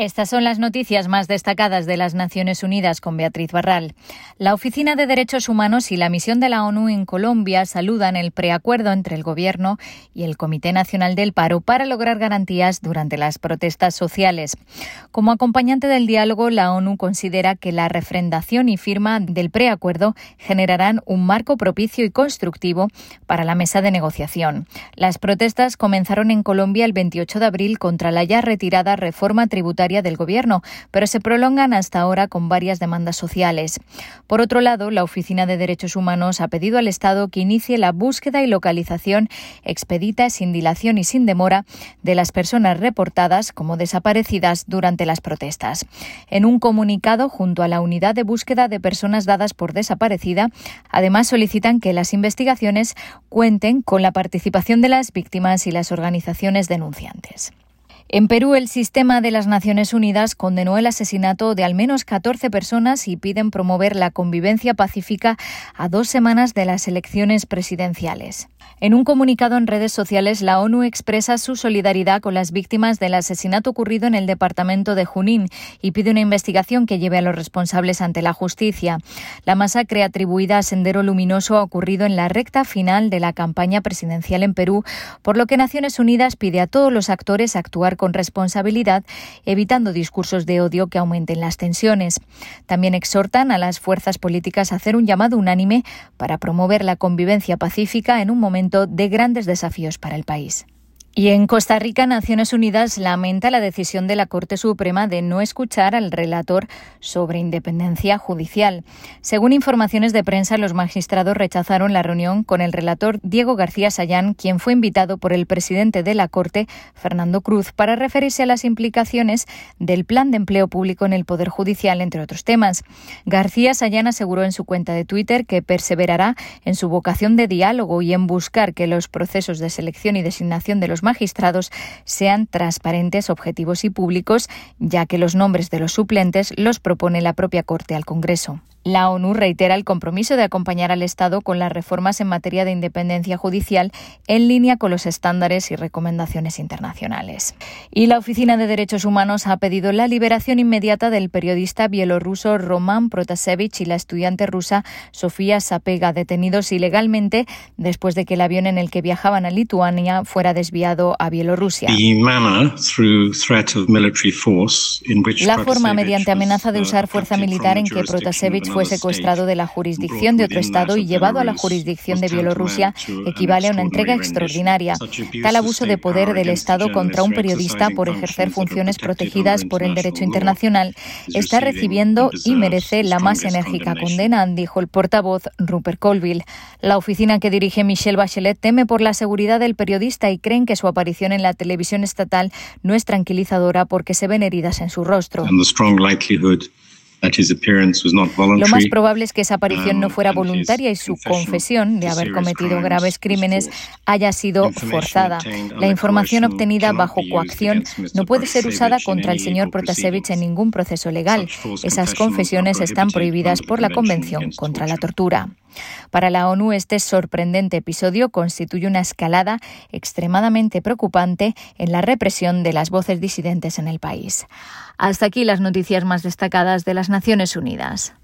Estas son las noticias más destacadas de las Naciones Unidas con Beatriz Barral. La Oficina de Derechos Humanos y la misión de la ONU en Colombia saludan el preacuerdo entre el Gobierno y el Comité Nacional del Paro para lograr garantías durante las protestas sociales. Como acompañante del diálogo, la ONU considera que la refrendación y firma del preacuerdo generarán un marco propicio y constructivo para la mesa de negociación. Las protestas comenzaron en Colombia el 28 de abril contra la ya retirada reforma tributaria del Gobierno, pero se prolongan hasta ahora con varias demandas sociales. Por otro lado, la Oficina de Derechos Humanos ha pedido al Estado que inicie la búsqueda y localización expedita, sin dilación y sin demora de las personas reportadas como desaparecidas durante las protestas. En un comunicado junto a la Unidad de Búsqueda de Personas Dadas por Desaparecida, además solicitan que las investigaciones cuenten con la participación de las víctimas y las organizaciones denunciantes. En Perú, el sistema de las Naciones Unidas condenó el asesinato de al menos 14 personas y piden promover la convivencia pacífica a dos semanas de las elecciones presidenciales. En un comunicado en redes sociales, la ONU expresa su solidaridad con las víctimas del asesinato ocurrido en el departamento de Junín y pide una investigación que lleve a los responsables ante la justicia. La masacre atribuida a Sendero Luminoso ha ocurrido en la recta final de la campaña presidencial en Perú, por lo que Naciones Unidas pide a todos los actores actuar con responsabilidad, evitando discursos de odio que aumenten las tensiones. También exhortan a las fuerzas políticas a hacer un llamado unánime para promover la convivencia pacífica en un momento de grandes desafíos para el país. Y en Costa Rica, Naciones Unidas lamenta la decisión de la Corte Suprema de no escuchar al relator sobre independencia judicial. Según informaciones de prensa, los magistrados rechazaron la reunión con el relator Diego García Sayán, quien fue invitado por el presidente de la Corte, Fernando Cruz, para referirse a las implicaciones del plan de empleo público en el Poder Judicial, entre otros temas. García Sayán aseguró en su cuenta de Twitter que perseverará en su vocación de diálogo y en buscar que los procesos de selección y designación de los magistrados sean transparentes, objetivos y públicos, ya que los nombres de los suplentes los propone la propia Corte al Congreso. La ONU reitera el compromiso de acompañar al Estado con las reformas en materia de independencia judicial en línea con los estándares y recomendaciones internacionales. Y la Oficina de Derechos Humanos ha pedido la liberación inmediata del periodista bielorruso Roman Protasevich y la estudiante rusa Sofía Sapega, detenidos ilegalmente después de que el avión en el que viajaban a Lituania fuera desviado a Bielorrusia. La forma mediante amenaza de usar fuerza militar en que Protasevich fue secuestrado de la jurisdicción de otro Estado y llevado a la jurisdicción de Bielorrusia equivale a una entrega extraordinaria. Tal abuso de poder del Estado contra un periodista por ejercer funciones protegidas por el derecho internacional está recibiendo y merece la más enérgica condena, dijo el portavoz Rupert Colville. La oficina que dirige Michelle Bachelet teme por la seguridad del periodista y creen que su aparición en la televisión estatal no es tranquilizadora porque se ven heridas en su rostro. Lo más probable es que esa aparición no um, fuera voluntaria y su confesión de haber cometido graves crímenes haya sido forzada. La información obtenida bajo coacción no puede ser usada contra el señor Protasevich en ningún proceso legal. Esas confesiones están prohibidas por la Convención contra la Tortura. Para la ONU, este sorprendente episodio constituye una escalada extremadamente preocupante en la represión de las voces disidentes en el país. Hasta aquí las noticias más destacadas de Naciones Unidas.